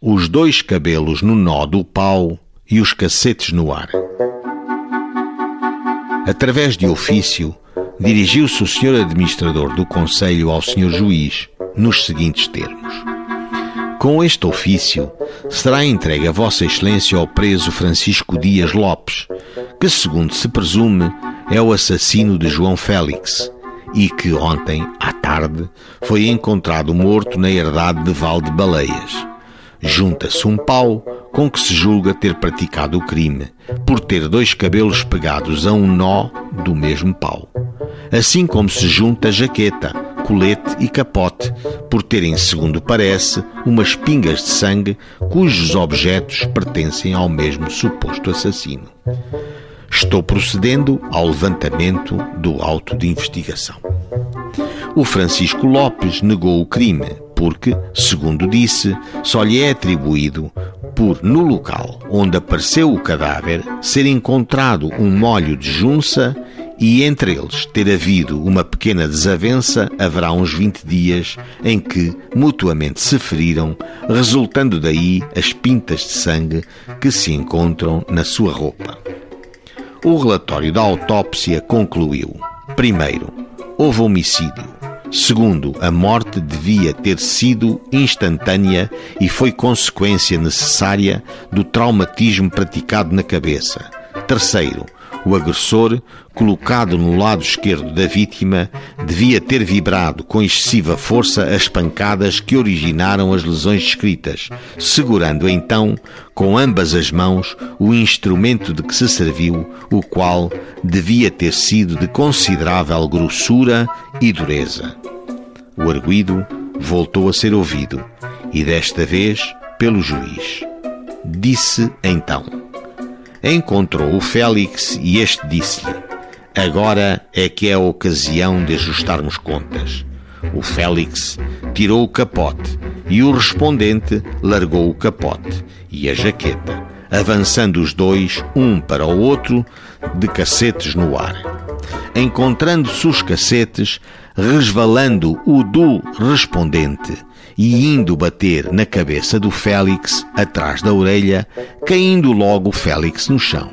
os dois cabelos no nó do pau e os cacetes no ar. Através de ofício, dirigiu-se o senhor administrador do Conselho ao senhor juiz, nos seguintes termos. Com este ofício, será entregue a Vossa Excelência ao preso Francisco Dias Lopes, que, segundo se presume, é o assassino de João Félix e que ontem, à tarde, foi encontrado morto na herdade de Val de Baleias junta-se um pau com que se julga ter praticado o crime, por ter dois cabelos pegados a um nó do mesmo pau. Assim como se junta jaqueta, colete e capote, por terem, segundo parece, umas pingas de sangue cujos objetos pertencem ao mesmo suposto assassino. Estou procedendo ao levantamento do auto de investigação. O Francisco Lopes negou o crime, porque, segundo disse, só lhe é atribuído por, no local onde apareceu o cadáver, ser encontrado um molho de junça e entre eles ter havido uma pequena desavença, haverá uns 20 dias em que mutuamente se feriram, resultando daí as pintas de sangue que se encontram na sua roupa. O relatório da autópsia concluiu: primeiro, houve homicídio. Segundo, a morte devia ter sido instantânea e foi consequência necessária do traumatismo praticado na cabeça. Terceiro, o agressor, colocado no lado esquerdo da vítima, devia ter vibrado com excessiva força as pancadas que originaram as lesões descritas, segurando então com ambas as mãos o instrumento de que se serviu, o qual devia ter sido de considerável grossura e dureza. O arguído voltou a ser ouvido, e desta vez pelo juiz. Disse então encontrou o Félix e este disse-lhe: Agora é que é a ocasião de ajustarmos contas. O Félix tirou o capote e o respondente largou o capote e a jaqueta, avançando os dois, um para o outro, de cacetes no ar. Encontrando-se os cacetes, resvalando o do respondente e indo bater na cabeça do Félix, atrás da orelha, caindo logo o Félix no chão.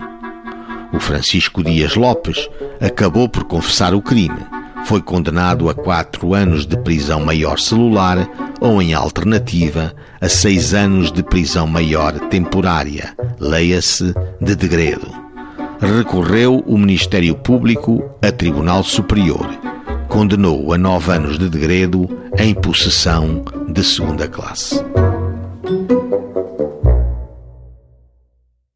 O Francisco Dias Lopes acabou por confessar o crime. Foi condenado a quatro anos de prisão maior celular ou, em alternativa, a seis anos de prisão maior temporária, leia-se de degredo. Recorreu o Ministério Público a Tribunal Superior condenou a nove anos de degredo em possessão de segunda classe.